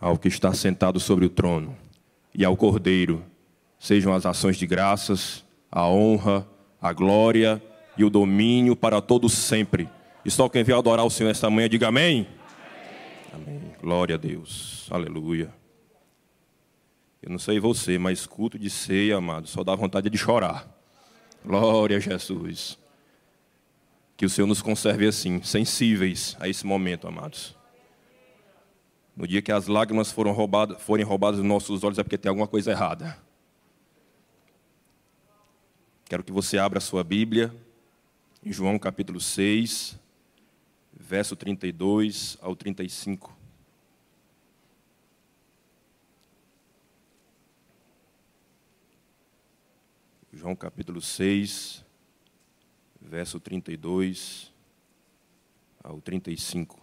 ao que está sentado sobre o trono e ao Cordeiro sejam as ações de graças, a honra, a glória e o domínio para todos sempre. E só quem veio adorar o Senhor esta manhã, diga amém. amém. Amém. Glória a Deus. Aleluia. Eu não sei você, mas culto de ceia, amado, só dá vontade de chorar. Glória a Jesus. Que o Senhor nos conserve assim, sensíveis a esse momento, amados. No dia que as lágrimas foram roubadas, forem roubadas dos nossos olhos, é porque tem alguma coisa errada. Quero que você abra a sua Bíblia em João capítulo 6, verso 32 ao 35. João capítulo 6, verso 32 ao 35.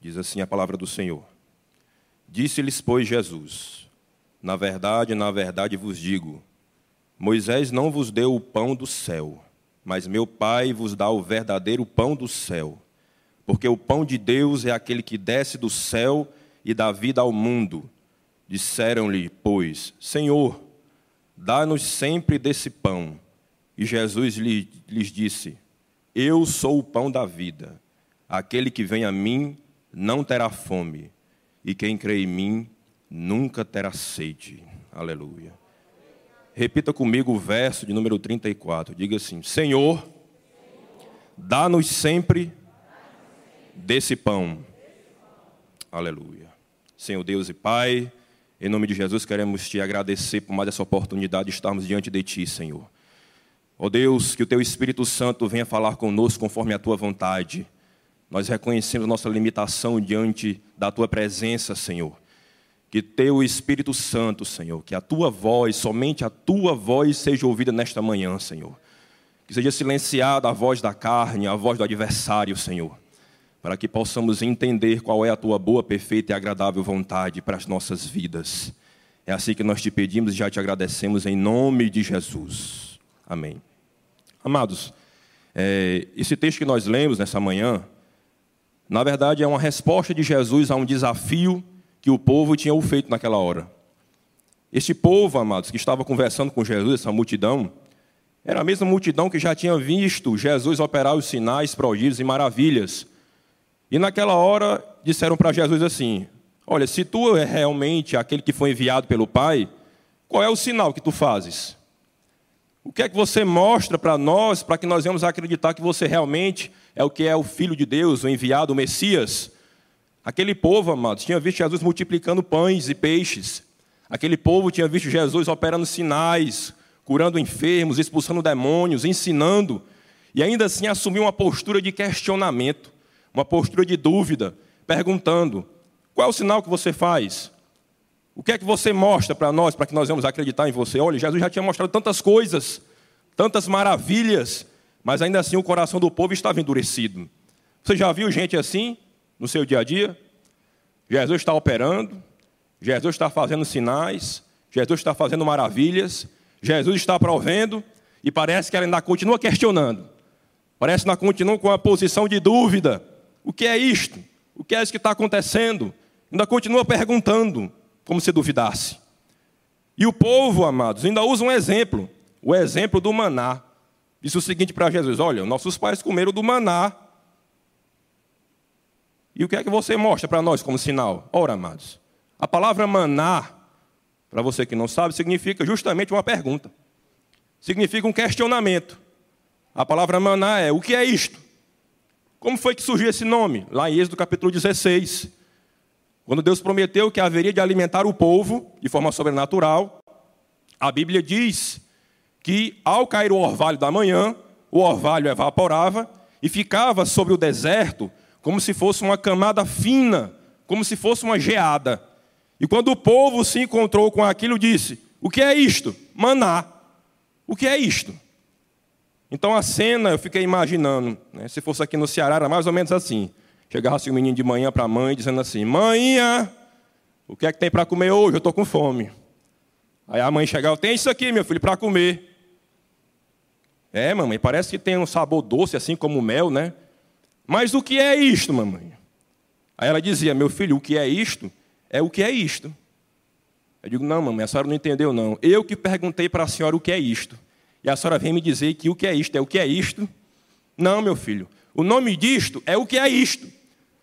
Diz assim a palavra do Senhor. Disse-lhes, pois, Jesus: Na verdade, na verdade vos digo: Moisés não vos deu o pão do céu, mas meu Pai vos dá o verdadeiro pão do céu. Porque o pão de Deus é aquele que desce do céu e dá vida ao mundo. Disseram-lhe, pois, Senhor, dá-nos sempre desse pão. E Jesus lhes disse: Eu sou o pão da vida. Aquele que vem a mim não terá fome, e quem crê em mim nunca terá sede. Aleluia. Repita comigo o verso de número 34. Diga assim: Senhor, dá-nos sempre desse pão. Aleluia. Senhor Deus e Pai, em nome de Jesus queremos te agradecer por mais essa oportunidade de estarmos diante de ti, Senhor. Ó oh Deus, que o teu Espírito Santo venha falar conosco conforme a tua vontade. Nós reconhecemos nossa limitação diante da tua presença, Senhor. Que teu Espírito Santo, Senhor, que a tua voz, somente a tua voz seja ouvida nesta manhã, Senhor. Que seja silenciada a voz da carne, a voz do adversário, Senhor. Para que possamos entender qual é a tua boa, perfeita e agradável vontade para as nossas vidas. É assim que nós te pedimos e já te agradecemos em nome de Jesus. Amém. Amados, é, esse texto que nós lemos nessa manhã, na verdade, é uma resposta de Jesus a um desafio que o povo tinha feito naquela hora. Este povo, amados, que estava conversando com Jesus, essa multidão, era a mesma multidão que já tinha visto Jesus operar os sinais, prodígios e maravilhas. E naquela hora disseram para Jesus assim: Olha, se tu é realmente aquele que foi enviado pelo Pai, qual é o sinal que tu fazes? O que é que você mostra para nós, para que nós venhamos acreditar que você realmente é o que é o Filho de Deus, o enviado, o Messias? Aquele povo, amados, tinha visto Jesus multiplicando pães e peixes. Aquele povo tinha visto Jesus operando sinais, curando enfermos, expulsando demônios, ensinando. E ainda assim assumiu uma postura de questionamento, uma postura de dúvida, perguntando: qual é o sinal que você faz? O que é que você mostra para nós, para que nós vamos acreditar em você? Olha, Jesus já tinha mostrado tantas coisas, tantas maravilhas, mas ainda assim o coração do povo estava endurecido. Você já viu gente assim no seu dia a dia? Jesus está operando, Jesus está fazendo sinais, Jesus está fazendo maravilhas, Jesus está provendo, e parece que ela ainda continua questionando. Parece que ainda continua com a posição de dúvida. O que é isto? O que é isso que está acontecendo? Ainda continua perguntando como se duvidasse. E o povo, amados, ainda usa um exemplo, o exemplo do maná. Disse o seguinte para Jesus: Olha, nossos pais comeram do maná. E o que é que você mostra para nós como sinal? Ora, amados, a palavra maná, para você que não sabe, significa justamente uma pergunta. Significa um questionamento. A palavra maná é: o que é isto? Como foi que surgiu esse nome? Lá em Êxodo capítulo 16. Quando Deus prometeu que haveria de alimentar o povo de forma sobrenatural, a Bíblia diz que ao cair o orvalho da manhã, o orvalho evaporava e ficava sobre o deserto como se fosse uma camada fina, como se fosse uma geada. E quando o povo se encontrou com aquilo, disse: O que é isto? Maná. O que é isto? Então a cena eu fiquei imaginando, né? se fosse aqui no Ceará, era mais ou menos assim. Chegava-se um menino de manhã para a mãe dizendo assim: Mãinha, o que é que tem para comer hoje? Eu estou com fome. Aí a mãe chegava: Tem isso aqui, meu filho, para comer. É, mamãe, parece que tem um sabor doce, assim como mel, né? Mas o que é isto, mamãe? Aí ela dizia: Meu filho, o que é isto? É o que é isto. Eu digo: Não, mamãe, a senhora não entendeu, não. Eu que perguntei para a senhora o que é isto. E a senhora vem me dizer que o que é isto é o que é isto. Não, meu filho. O nome disto é o que é isto.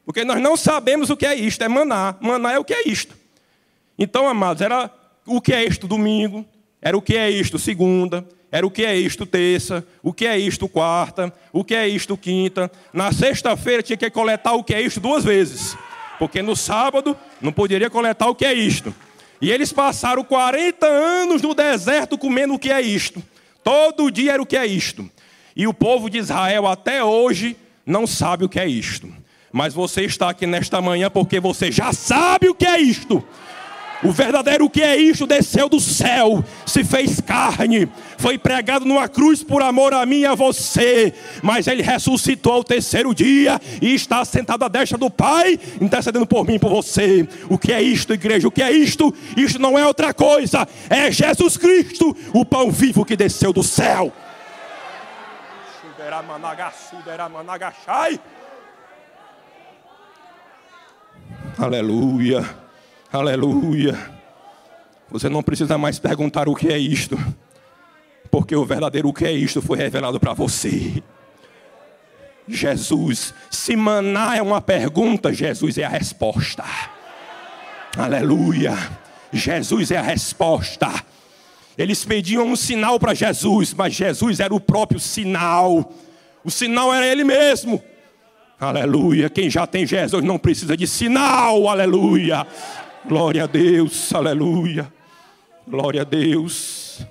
Porque nós não sabemos o que é isto, é maná. Maná é o que é isto. Então, amados, era o que é isto domingo, era o que é isto segunda, era o que é isto terça, o que é isto quarta, o que é isto quinta. Na sexta-feira tinha que coletar o que é isto duas vezes. Porque no sábado não poderia coletar o que é isto. E eles passaram 40 anos no deserto comendo o que é isto. Todo dia era o que é isto. E o povo de Israel até hoje não sabe o que é isto. Mas você está aqui nesta manhã porque você já sabe o que é isto. O verdadeiro que é isto desceu do céu, se fez carne, foi pregado numa cruz por amor a mim e a você, mas ele ressuscitou ao terceiro dia e está sentado à destra do Pai, intercedendo por mim e por você. O que é isto, igreja? O que é isto? Isto não é outra coisa, é Jesus Cristo, o pão vivo que desceu do céu. Aleluia, aleluia. Você não precisa mais perguntar o que é isto, porque o verdadeiro o que é isto foi revelado para você. Jesus, se maná é uma pergunta, Jesus é a resposta. Aleluia, Jesus é a resposta. Eles pediam um sinal para Jesus, mas Jesus era o próprio sinal. O sinal era Ele mesmo. Aleluia. Quem já tem Jesus não precisa de sinal. Aleluia. Glória a Deus. Aleluia. Glória a Deus.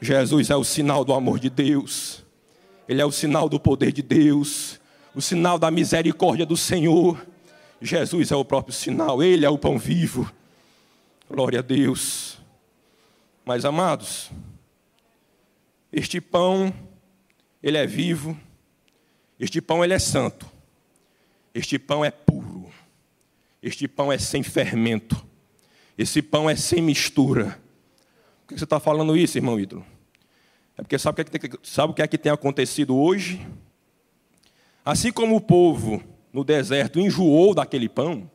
Jesus é o sinal do amor de Deus. Ele é o sinal do poder de Deus. O sinal da misericórdia do Senhor. Jesus é o próprio sinal. Ele é o pão vivo. Glória a Deus. Mas amados, este pão, ele é vivo. Este pão, ele é santo. Este pão é puro. Este pão é sem fermento. Esse pão é sem mistura. Por que você está falando isso, irmão ídolo? É porque sabe o, que é que, sabe o que é que tem acontecido hoje? Assim como o povo no deserto enjoou daquele pão,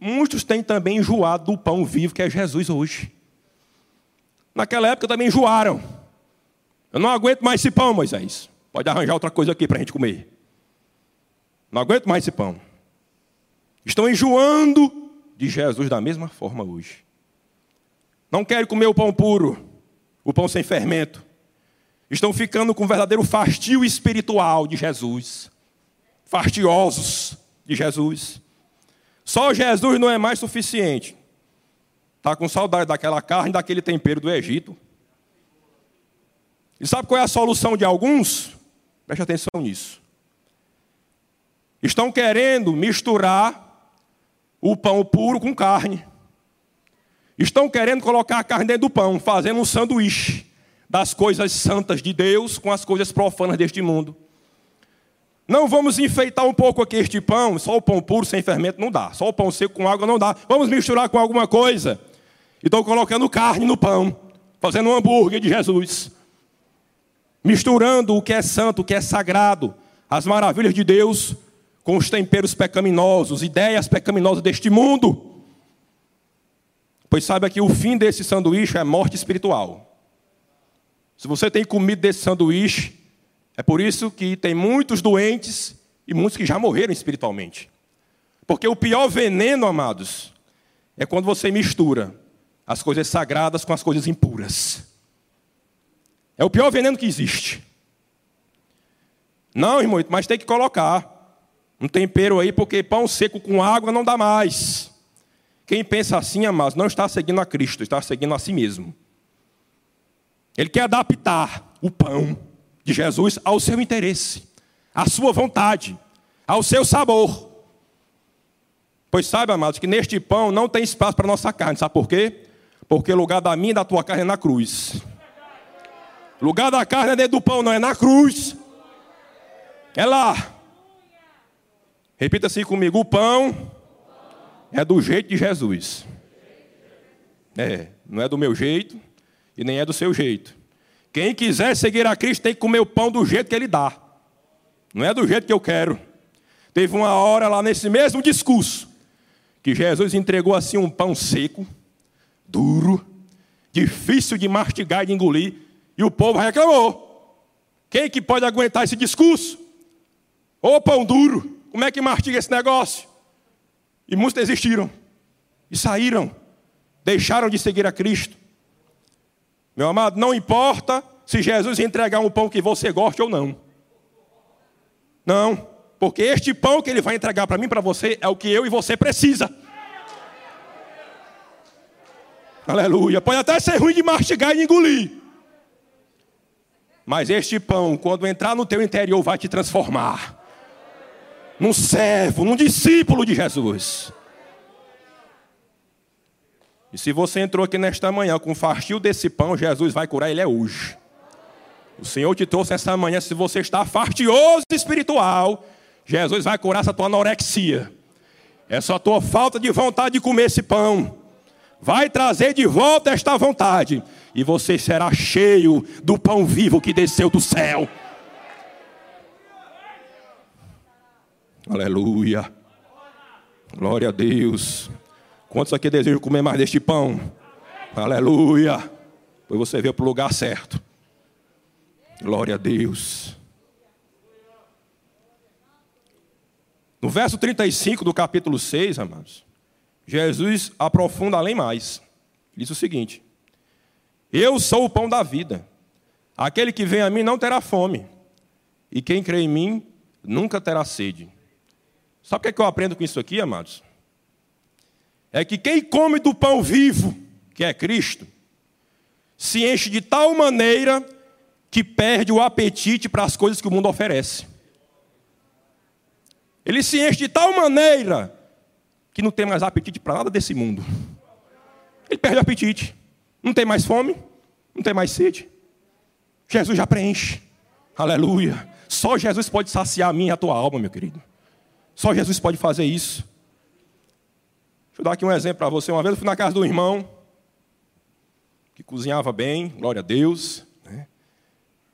Muitos têm também enjoado do pão vivo que é Jesus hoje. Naquela época também enjoaram. Eu não aguento mais esse pão, Moisés. Pode arranjar outra coisa aqui para a gente comer. Não aguento mais esse pão. Estão enjoando de Jesus da mesma forma hoje. Não querem comer o pão puro, o pão sem fermento. Estão ficando com um verdadeiro fastio espiritual de Jesus. Fastiosos de Jesus. Só Jesus não é mais suficiente. Está com saudade daquela carne, daquele tempero do Egito. E sabe qual é a solução de alguns? Preste atenção nisso. Estão querendo misturar o pão puro com carne. Estão querendo colocar a carne dentro do pão, fazendo um sanduíche das coisas santas de Deus com as coisas profanas deste mundo. Não vamos enfeitar um pouco aqui este pão, só o pão puro sem fermento não dá, só o pão seco com água não dá. Vamos misturar com alguma coisa. Então colocando carne no pão, fazendo um hambúrguer de Jesus. Misturando o que é santo, o que é sagrado, as maravilhas de Deus com os temperos pecaminosos, ideias pecaminosas deste mundo. Pois saiba que o fim desse sanduíche é morte espiritual. Se você tem comido desse sanduíche, é por isso que tem muitos doentes e muitos que já morreram espiritualmente. Porque o pior veneno, amados, é quando você mistura as coisas sagradas com as coisas impuras. É o pior veneno que existe. Não, irmão, mas tem que colocar um tempero aí, porque pão seco com água não dá mais. Quem pensa assim, amados, não está seguindo a Cristo, está seguindo a si mesmo. Ele quer adaptar o pão de Jesus ao seu interesse, à sua vontade, ao seu sabor. Pois sabe, amados, que neste pão não tem espaço para nossa carne. Sabe por quê? Porque o lugar da minha e da tua carne é na cruz. Lugar da carne é dentro do pão, não é na cruz. É lá. Repita assim comigo: o pão é do jeito de Jesus. É, não é do meu jeito e nem é do seu jeito. Quem quiser seguir a Cristo tem que comer o pão do jeito que ele dá. Não é do jeito que eu quero. Teve uma hora lá nesse mesmo discurso que Jesus entregou assim um pão seco, duro, difícil de mastigar e de engolir, e o povo reclamou. Quem que pode aguentar esse discurso? Ô pão duro, como é que mastiga esse negócio? E muitos desistiram e saíram, deixaram de seguir a Cristo. Meu amado, não importa se Jesus entregar um pão que você goste ou não. Não, porque este pão que ele vai entregar para mim, para você, é o que eu e você precisa. Aleluia. Pode até ser ruim de mastigar e engolir. Mas este pão, quando entrar no teu interior, vai te transformar num servo, num discípulo de Jesus. E se você entrou aqui nesta manhã com fastio desse pão, Jesus vai curar ele é hoje. O Senhor te trouxe essa manhã, se você está fastioso espiritual, Jesus vai curar essa tua anorexia. Essa tua falta de vontade de comer esse pão. Vai trazer de volta esta vontade. E você será cheio do pão vivo que desceu do céu. Aleluia. Glória a Deus. Quantos aqui desejam comer mais deste pão? Aleluia. Pois você veio para o lugar certo. Glória a Deus. No verso 35 do capítulo 6, amados, Jesus aprofunda além mais. Diz o seguinte: Eu sou o pão da vida. Aquele que vem a mim não terá fome, e quem crê em mim nunca terá sede. Sabe o que, é que eu aprendo com isso aqui, amados? É que quem come do pão vivo, que é Cristo, se enche de tal maneira que perde o apetite para as coisas que o mundo oferece. Ele se enche de tal maneira que não tem mais apetite para nada desse mundo. Ele perde o apetite. Não tem mais fome, não tem mais sede. Jesus já preenche. Aleluia. Só Jesus pode saciar a minha e a tua alma, meu querido. Só Jesus pode fazer isso. Deixa eu dar aqui um exemplo para você. Uma vez eu fui na casa do irmão, que cozinhava bem, glória a Deus. Né?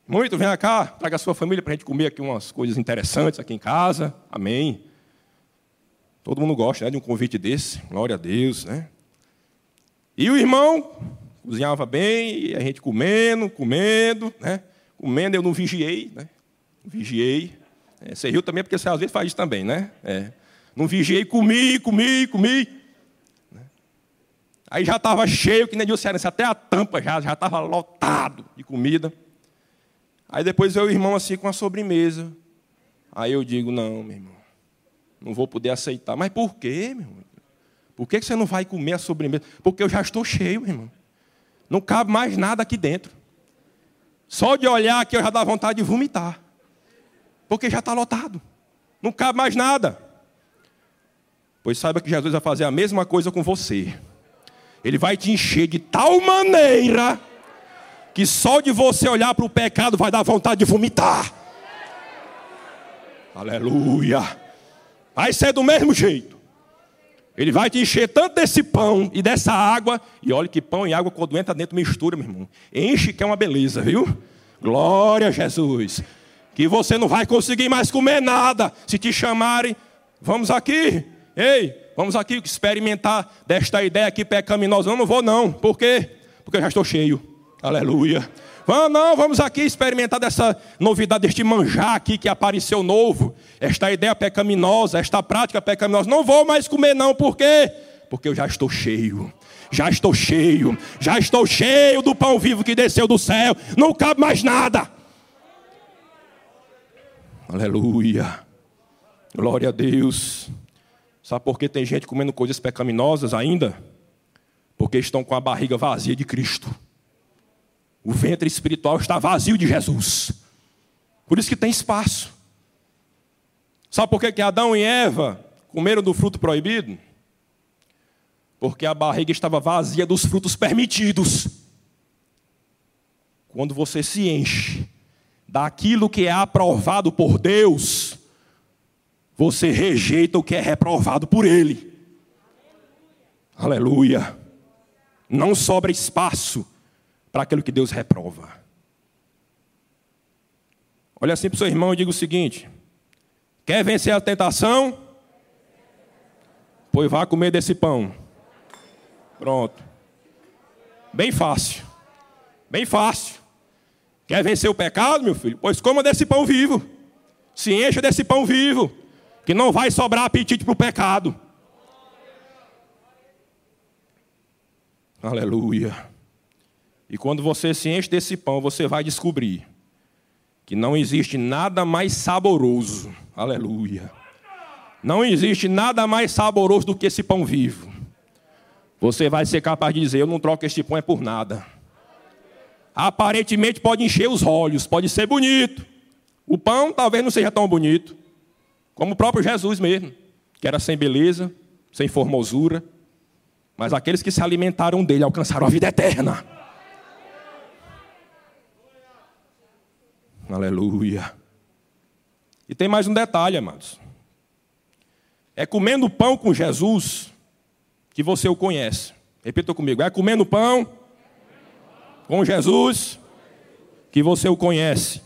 Muito, vem cá, traga a sua família para a gente comer aqui umas coisas interessantes aqui em casa. Amém. Todo mundo gosta né, de um convite desse, glória a Deus. Né? E o irmão cozinhava bem, e a gente comendo, comendo, né? comendo, eu não vigiei, né? vigiei. É, você riu também porque você às vezes faz isso também, né? É. Não vigiei, comi, comi, comi. Né? Aí já estava cheio, que nem disse, até a tampa já já estava lotado de comida. Aí depois veio o irmão assim com a sobremesa. Aí eu digo, não, meu irmão, não vou poder aceitar. Mas por quê, meu irmão? Por que você não vai comer a sobremesa? Porque eu já estou cheio, meu irmão. Não cabe mais nada aqui dentro. Só de olhar aqui eu já dá vontade de vomitar porque já está lotado. Não cabe mais nada. Pois saiba que Jesus vai fazer a mesma coisa com você. Ele vai te encher de tal maneira que só de você olhar para o pecado vai dar vontade de vomitar. Aleluia. Vai ser do mesmo jeito. Ele vai te encher tanto desse pão e dessa água. E olha que pão e água quando entra dentro mistura, meu irmão. Enche que é uma beleza, viu? Glória a Jesus que você não vai conseguir mais comer nada. Se te chamarem, vamos aqui, ei, vamos aqui experimentar desta ideia aqui pecaminosa. Eu não vou, não. Por quê? Porque eu já estou cheio. Aleluia. Vamos, não, vamos aqui experimentar dessa novidade, deste manjar aqui que apareceu novo. Esta ideia pecaminosa, esta prática pecaminosa. Não vou mais comer, não. Por quê? Porque eu já estou cheio. Já estou cheio. Já estou cheio do pão vivo que desceu do céu. Não cabe mais nada. Aleluia. Glória a Deus. Sabe por que tem gente comendo coisas pecaminosas ainda? Porque estão com a barriga vazia de Cristo. O ventre espiritual está vazio de Jesus. Por isso que tem espaço. Sabe por que, que Adão e Eva comeram do fruto proibido? Porque a barriga estava vazia dos frutos permitidos. Quando você se enche daquilo que é aprovado por Deus, você rejeita o que é reprovado por Ele. Aleluia. Não sobra espaço para aquilo que Deus reprova. Olha assim para o seu irmão e diga o seguinte: quer vencer a tentação? Pois vá comer desse pão. Pronto. Bem fácil. Bem fácil. Quer vencer o pecado, meu filho? Pois coma desse pão vivo. Se encha desse pão vivo. Que não vai sobrar apetite para o pecado. Aleluia. E quando você se enche desse pão, você vai descobrir que não existe nada mais saboroso. Aleluia. Não existe nada mais saboroso do que esse pão vivo. Você vai ser capaz de dizer: Eu não troco este pão é por nada. Aparentemente pode encher os olhos, pode ser bonito. O pão talvez não seja tão bonito, como o próprio Jesus mesmo, que era sem beleza, sem formosura, mas aqueles que se alimentaram dele alcançaram a vida eterna. Aleluia. E tem mais um detalhe, amados. É comendo pão com Jesus que você o conhece. Repita comigo: é comendo pão com Jesus que você o conhece.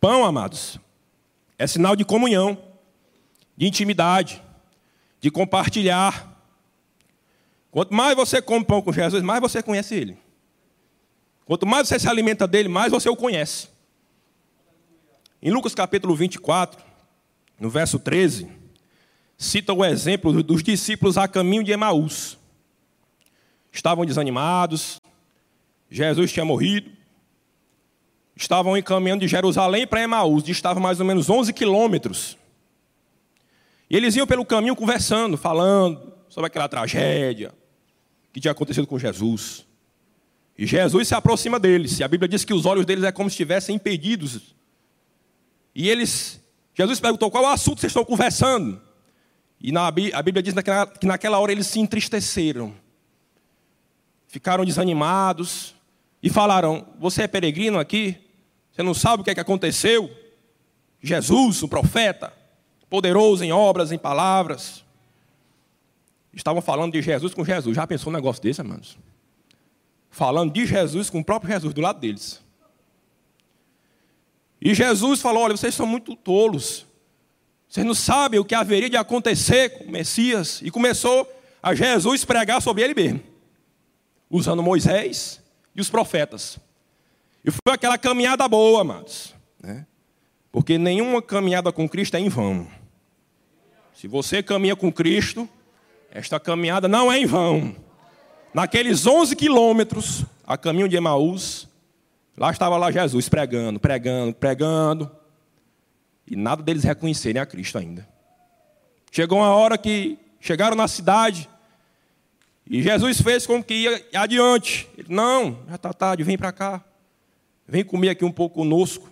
Pão, amados, é sinal de comunhão, de intimidade, de compartilhar. Quanto mais você come pão com Jesus, mais você conhece Ele. Quanto mais você se alimenta dele, mais você o conhece. Em Lucas capítulo 24, no verso 13, cita o exemplo dos discípulos a caminho de Emaús. Estavam desanimados, Jesus tinha morrido, estavam encaminhando de Jerusalém para Emaús, distava mais ou menos 11 quilômetros. E eles iam pelo caminho conversando, falando sobre aquela tragédia que tinha acontecido com Jesus. E Jesus se aproxima deles, e a Bíblia diz que os olhos deles é como se estivessem impedidos. E eles, Jesus perguntou: qual é o assunto que vocês estão conversando? E na, a Bíblia diz que naquela hora eles se entristeceram, ficaram desanimados e falaram: Você é peregrino aqui? Você não sabe o que é que aconteceu? Jesus, o profeta, poderoso em obras, em palavras. Estavam falando de Jesus com Jesus. Já pensou um negócio desse, irmãos? Falando de Jesus com o próprio Jesus do lado deles. E Jesus falou: Olha, vocês são muito tolos. Vocês não sabem o que haveria de acontecer com o Messias. E começou a Jesus pregar sobre ele mesmo, usando Moisés e os profetas. E foi aquela caminhada boa, amados. Né? Porque nenhuma caminhada com Cristo é em vão. Se você caminha com Cristo, esta caminhada não é em vão. Naqueles 11 quilômetros, a caminho de Emaús, lá estava lá Jesus pregando, pregando, pregando. E nada deles reconhecerem a Cristo ainda. Chegou uma hora que chegaram na cidade e Jesus fez com que ia adiante. Ele, não, já está tarde, vem para cá. Vem comer aqui um pouco conosco.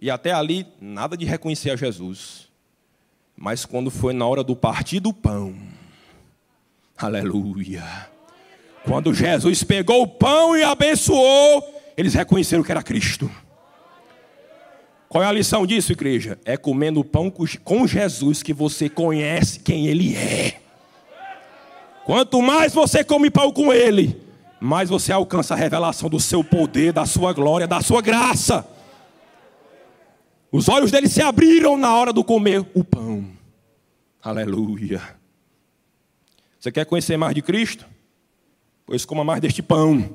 E até ali, nada de reconhecer a Jesus. Mas quando foi na hora do partir do pão, aleluia. Quando Jesus pegou o pão e abençoou, eles reconheceram que era Cristo. Qual é a lição disso, igreja? É comendo pão com Jesus que você conhece quem Ele é. Quanto mais você come pão com Ele, mais você alcança a revelação do seu poder, da sua glória, da sua graça. Os olhos dele se abriram na hora do comer o pão. Aleluia. Você quer conhecer mais de Cristo? Pois coma mais deste pão.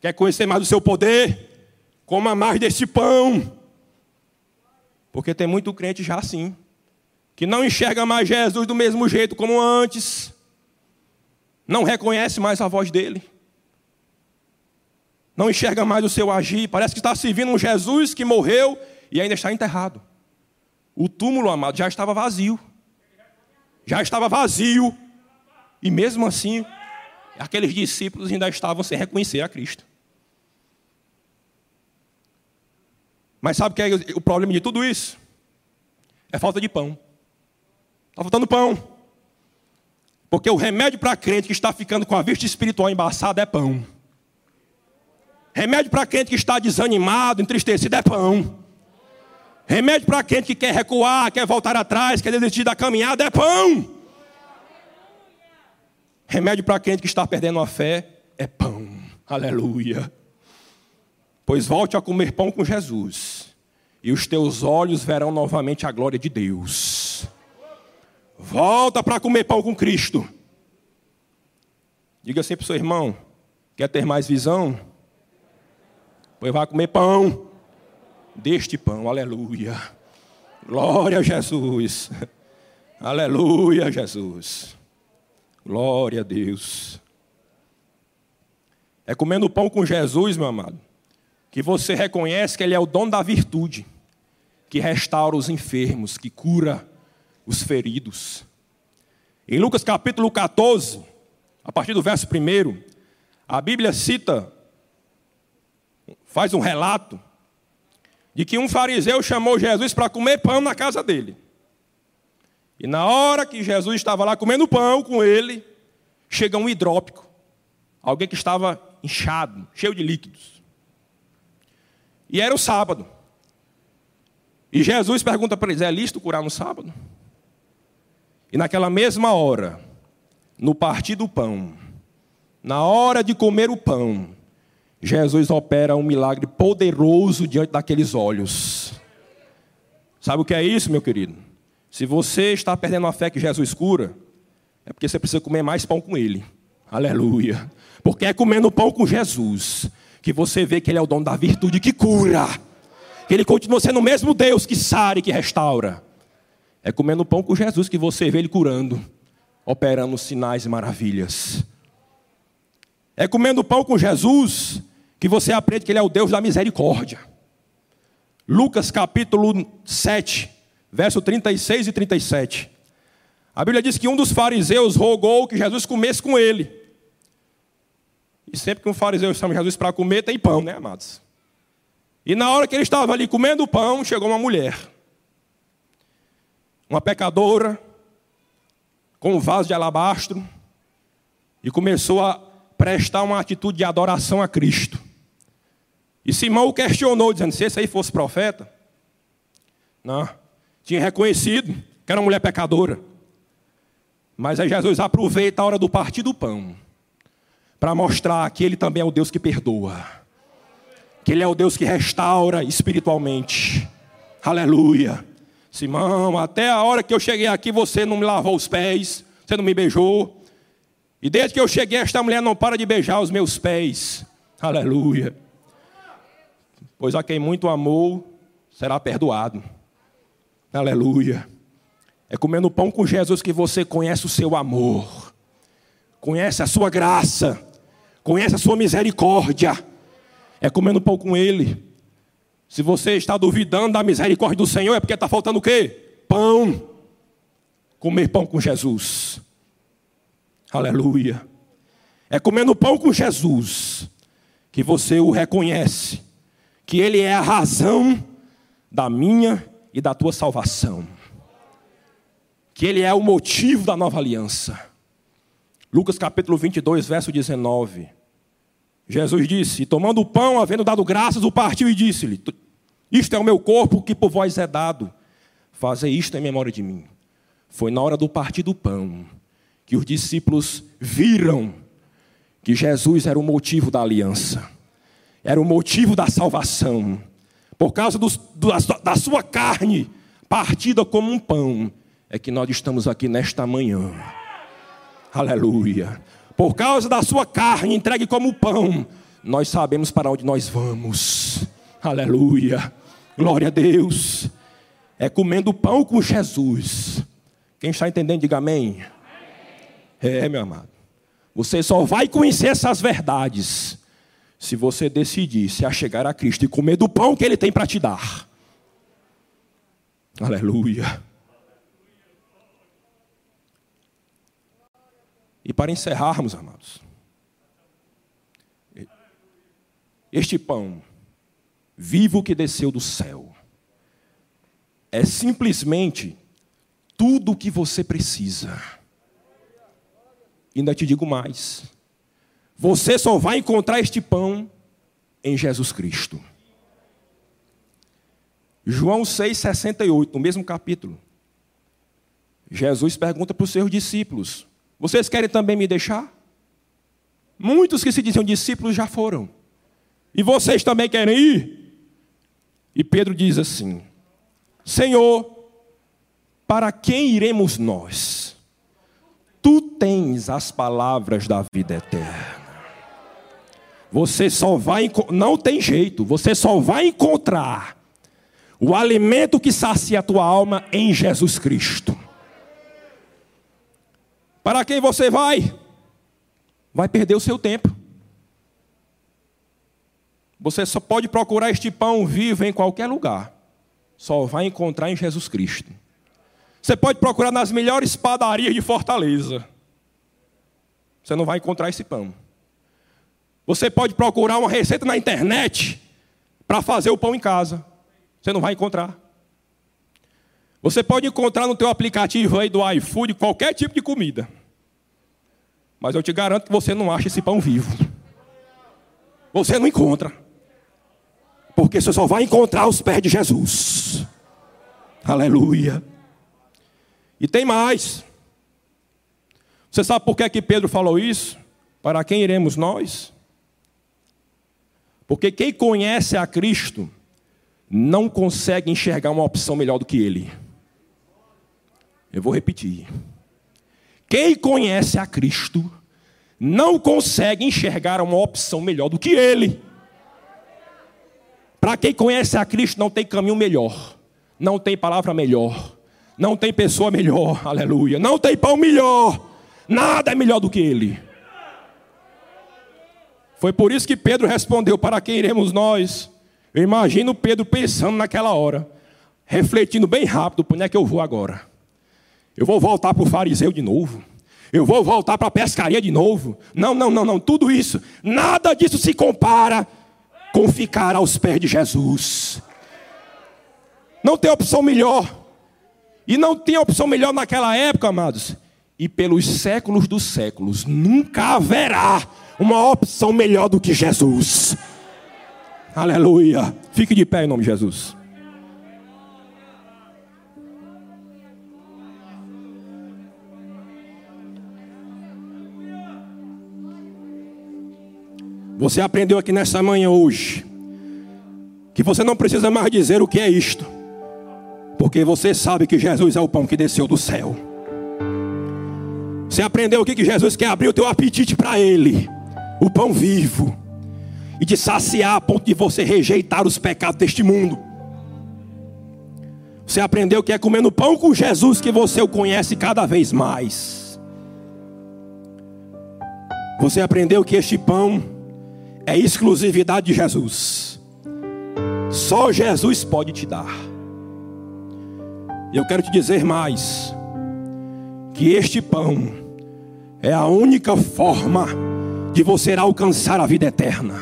Quer conhecer mais do seu poder? Coma mais deste pão. Porque tem muito crente já assim, que não enxerga mais Jesus do mesmo jeito como antes, não reconhece mais a voz dele, não enxerga mais o seu agir, parece que está servindo um Jesus que morreu e ainda está enterrado. O túmulo, amado, já estava vazio. Já estava vazio. E mesmo assim, aqueles discípulos ainda estavam sem reconhecer a Cristo. Mas sabe o que é o problema de tudo isso? É falta de pão. Está faltando pão. Porque o remédio para crente que está ficando com a vista espiritual embaçada é pão. Remédio para crente que está desanimado, entristecido é pão. Remédio para crente que quer recuar, quer voltar atrás, quer desistir da caminhada é pão. Remédio para crente que está perdendo a fé é pão. Aleluia. Pois volte a comer pão com Jesus, e os teus olhos verão novamente a glória de Deus. Volta para comer pão com Cristo. Diga assim para o seu irmão: quer ter mais visão? Pois vai comer pão deste pão, aleluia. Glória a Jesus. Aleluia, Jesus. Glória a Deus. É comendo pão com Jesus, meu amado, que você reconhece que Ele é o dono da virtude, que restaura os enfermos, que cura os feridos. Em Lucas capítulo 14, a partir do verso 1, a Bíblia cita, faz um relato, de que um fariseu chamou Jesus para comer pão na casa dele. E na hora que Jesus estava lá comendo pão com ele, chega um hidrópico, alguém que estava inchado, cheio de líquidos. E era o sábado. E Jesus pergunta para eles: é lícito curar no sábado? E naquela mesma hora, no partir do pão, na hora de comer o pão, Jesus opera um milagre poderoso diante daqueles olhos. Sabe o que é isso, meu querido? Se você está perdendo a fé que Jesus cura, é porque você precisa comer mais pão com Ele. Aleluia. Porque é comendo pão com Jesus que você vê que Ele é o dono da virtude que cura. Que Ele continua sendo o mesmo Deus que sara e que restaura. É comendo pão com Jesus que você vê Ele curando, operando sinais e maravilhas. É comendo pão com Jesus que você aprende que Ele é o Deus da misericórdia. Lucas capítulo 7, verso 36 e 37. A Bíblia diz que um dos fariseus rogou que Jesus comesse com ele. E sempre que um fariseu chama Jesus para comer, tem pão, né, amados? E na hora que ele estava ali comendo o pão, chegou uma mulher. Uma pecadora, com um vaso de alabastro, e começou a prestar uma atitude de adoração a Cristo. E Simão o questionou, dizendo: se esse aí fosse profeta, não, tinha reconhecido que era uma mulher pecadora. Mas aí Jesus aproveita a hora do partir do pão para mostrar que Ele também é o Deus que perdoa, que Ele é o Deus que restaura espiritualmente. Aleluia. Simão, até a hora que eu cheguei aqui você não me lavou os pés, você não me beijou. E desde que eu cheguei, esta mulher não para de beijar os meus pés. Aleluia. Pois a quem muito amou, será perdoado. Aleluia. É comendo pão com Jesus que você conhece o seu amor, conhece a sua graça, conhece a sua misericórdia. É comendo pão com Ele. Se você está duvidando da misericórdia do Senhor, é porque está faltando o quê? Pão. Comer pão com Jesus. Aleluia. É comendo pão com Jesus que você o reconhece, que Ele é a razão da minha e da tua salvação que ele é o motivo da nova aliança. Lucas capítulo 22, verso 19. Jesus disse: e Tomando o pão, havendo dado graças, o partiu e disse-lhe: Isto é o meu corpo que por vós é dado. Fazei isto em memória de mim. Foi na hora do partir do pão que os discípulos viram que Jesus era o motivo da aliança, era o motivo da salvação. Por causa dos, da sua carne partida como um pão, é que nós estamos aqui nesta manhã. Aleluia. Por causa da sua carne entregue como pão, nós sabemos para onde nós vamos. Aleluia. Glória a Deus. É comendo pão com Jesus. Quem está entendendo, diga amém. É, meu amado. Você só vai conhecer essas verdades se você decidir se achegar a Cristo e comer do pão que Ele tem para te dar. Aleluia. E para encerrarmos, amados, este pão vivo que desceu do céu é simplesmente tudo o que você precisa. E ainda te digo mais: você só vai encontrar este pão em Jesus Cristo. João 6,68, no mesmo capítulo. Jesus pergunta para os seus discípulos: vocês querem também me deixar? Muitos que se diziam discípulos já foram. E vocês também querem ir? E Pedro diz assim: Senhor, para quem iremos nós? Tu tens as palavras da vida eterna. Você só vai, não tem jeito, você só vai encontrar o alimento que sacia a tua alma em Jesus Cristo. Para quem você vai? Vai perder o seu tempo. Você só pode procurar este pão vivo em qualquer lugar. Só vai encontrar em Jesus Cristo. Você pode procurar nas melhores padarias de Fortaleza. Você não vai encontrar esse pão. Você pode procurar uma receita na internet para fazer o pão em casa. Você não vai encontrar. Você pode encontrar no teu aplicativo aí do iFood qualquer tipo de comida. Mas eu te garanto que você não acha esse pão vivo. Você não encontra. Porque você só vai encontrar os pés de Jesus. Aleluia. E tem mais. Você sabe por que, que Pedro falou isso? Para quem iremos nós? Porque quem conhece a Cristo não consegue enxergar uma opção melhor do que ele. Eu vou repetir. Quem conhece a Cristo não consegue enxergar uma opção melhor do que ele. Para quem conhece a Cristo, não tem caminho melhor, não tem palavra melhor, não tem pessoa melhor, aleluia, não tem pão melhor, nada é melhor do que ele. Foi por isso que Pedro respondeu: Para quem iremos nós? Eu imagino Pedro pensando naquela hora, refletindo bem rápido: Para onde é que eu vou agora? Eu vou voltar para o fariseu de novo? Eu vou voltar para a pescaria de novo? Não, não, não, não. Tudo isso, nada disso se compara com ficar aos pés de Jesus. Não tem opção melhor. E não tinha opção melhor naquela época, amados. E pelos séculos dos séculos, nunca haverá uma opção melhor do que Jesus. Aleluia. Fique de pé em nome de Jesus. Você aprendeu aqui nessa manhã hoje que você não precisa mais dizer o que é isto, porque você sabe que Jesus é o pão que desceu do céu. Você aprendeu aqui que Jesus quer abrir o teu apetite para Ele o pão vivo, e de saciar a ponto de você rejeitar os pecados deste mundo. Você aprendeu que é comendo pão com Jesus que você o conhece cada vez mais. Você aprendeu que este pão é exclusividade de Jesus. Só Jesus pode te dar. Eu quero te dizer mais: que este pão é a única forma de você alcançar a vida eterna.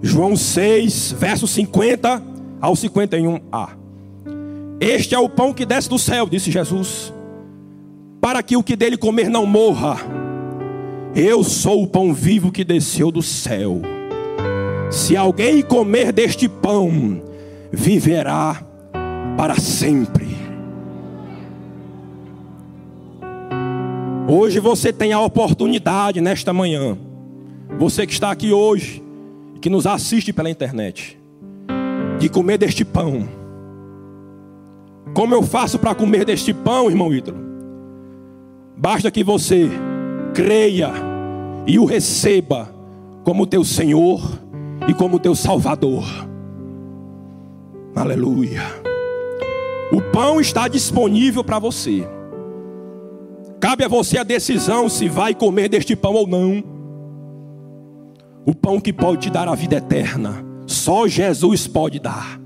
João 6, versos 50 ao 51a. Este é o pão que desce do céu, disse Jesus, para que o que dele comer não morra. Eu sou o pão vivo que desceu do céu. Se alguém comer deste pão, viverá para sempre. Hoje você tem a oportunidade nesta manhã, você que está aqui hoje, que nos assiste pela internet, de comer deste pão. Como eu faço para comer deste pão, irmão Ítalo? Basta que você creia e o receba como teu Senhor e como teu Salvador. Aleluia. O pão está disponível para você. Cabe a você a decisão se vai comer deste pão ou não. O pão que pode te dar a vida eterna, só Jesus pode dar.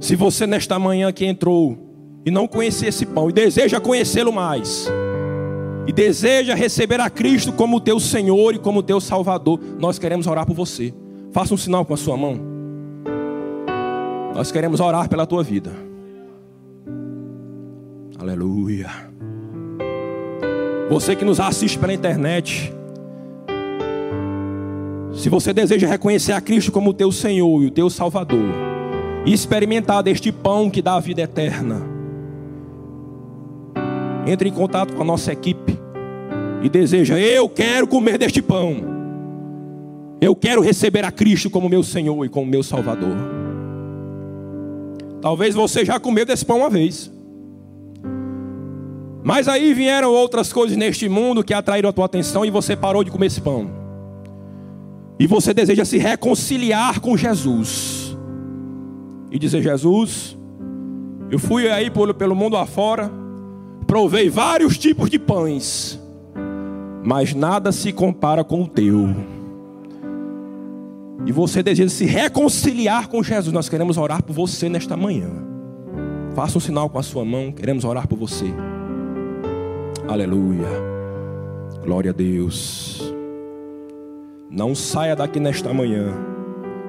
Se você nesta manhã que entrou e não conhecia esse pão e deseja conhecê-lo mais, e deseja receber a Cristo como teu Senhor e como teu Salvador, nós queremos orar por você. Faça um sinal com a sua mão. Nós queremos orar pela tua vida. Aleluia. Você que nos assiste pela internet, se você deseja reconhecer a Cristo como o teu Senhor e o teu Salvador, e experimentar deste pão que dá a vida eterna, entre em contato com a nossa equipe. e deseja: Eu quero comer deste pão. Eu quero receber a Cristo como meu Senhor e como meu Salvador. Talvez você já comeu desse pão uma vez. Mas aí vieram outras coisas neste mundo que atraíram a tua atenção e você parou de comer esse pão. E você deseja se reconciliar com Jesus. E dizer: Jesus, eu fui aí pelo mundo afora, provei vários tipos de pães mas nada se compara com o teu. E você deseja se reconciliar com Jesus. Nós queremos orar por você nesta manhã. Faça um sinal com a sua mão, queremos orar por você. Aleluia. Glória a Deus. Não saia daqui nesta manhã.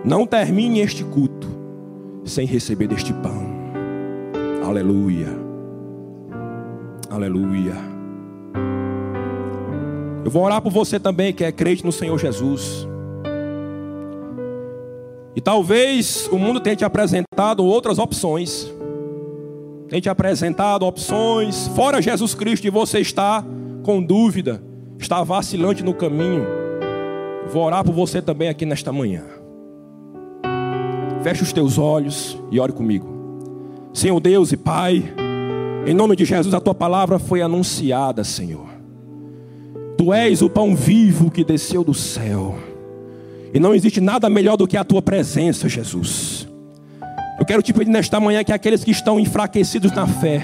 Não termine este culto sem receber deste pão. Aleluia. Aleluia. Eu vou orar por você também que é crente no Senhor Jesus. E talvez o mundo tenha te apresentado outras opções. Tenha te apresentado opções fora Jesus Cristo e você está com dúvida, está vacilante no caminho. Vou orar por você também aqui nesta manhã. Feche os teus olhos e ore comigo. Senhor Deus e Pai, em nome de Jesus, a tua palavra foi anunciada, Senhor. Tu és o pão vivo que desceu do céu. E não existe nada melhor do que a tua presença, Jesus. Eu quero te pedir nesta manhã que aqueles que estão enfraquecidos na fé,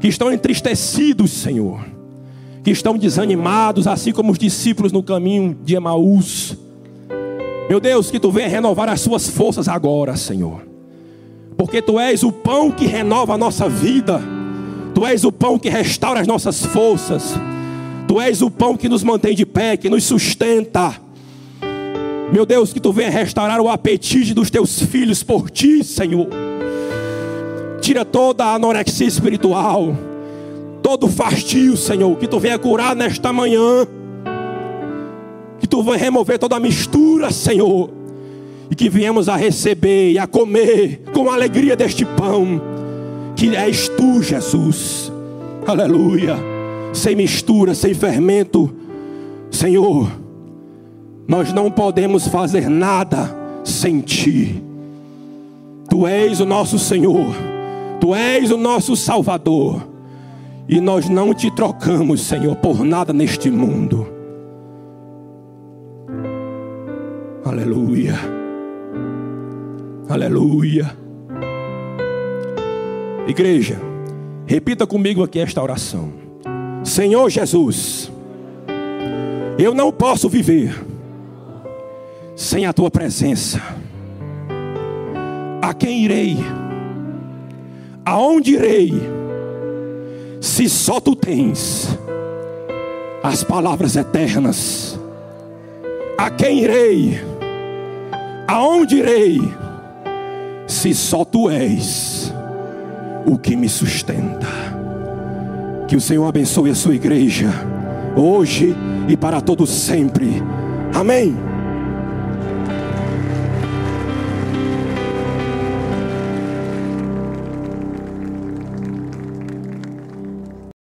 que estão entristecidos, Senhor, que estão desanimados, assim como os discípulos no caminho de Emaús, meu Deus, que tu venha renovar as suas forças agora, Senhor, porque tu és o pão que renova a nossa vida, tu és o pão que restaura as nossas forças. Tu és o pão que nos mantém de pé, que nos sustenta. Meu Deus, que tu venha restaurar o apetite dos teus filhos por ti, Senhor. Tira toda a anorexia espiritual, todo o fastio, Senhor, que tu venha curar nesta manhã. Que tu venha remover toda a mistura, Senhor. E que viemos a receber e a comer com alegria deste pão, que és tu, Jesus. Aleluia sem mistura, sem fermento. Senhor, nós não podemos fazer nada sem Ti. Tu és o nosso Senhor, Tu és o nosso Salvador, e nós não te trocamos, Senhor, por nada neste mundo. Aleluia, aleluia. Igreja, repita comigo aqui esta oração. Senhor Jesus, eu não posso viver sem a tua presença. A quem irei? Aonde irei? Se só tu tens as palavras eternas. A quem irei? Aonde irei? Se só tu és o que me sustenta. Que o Senhor abençoe a sua igreja, hoje e para todos sempre. Amém.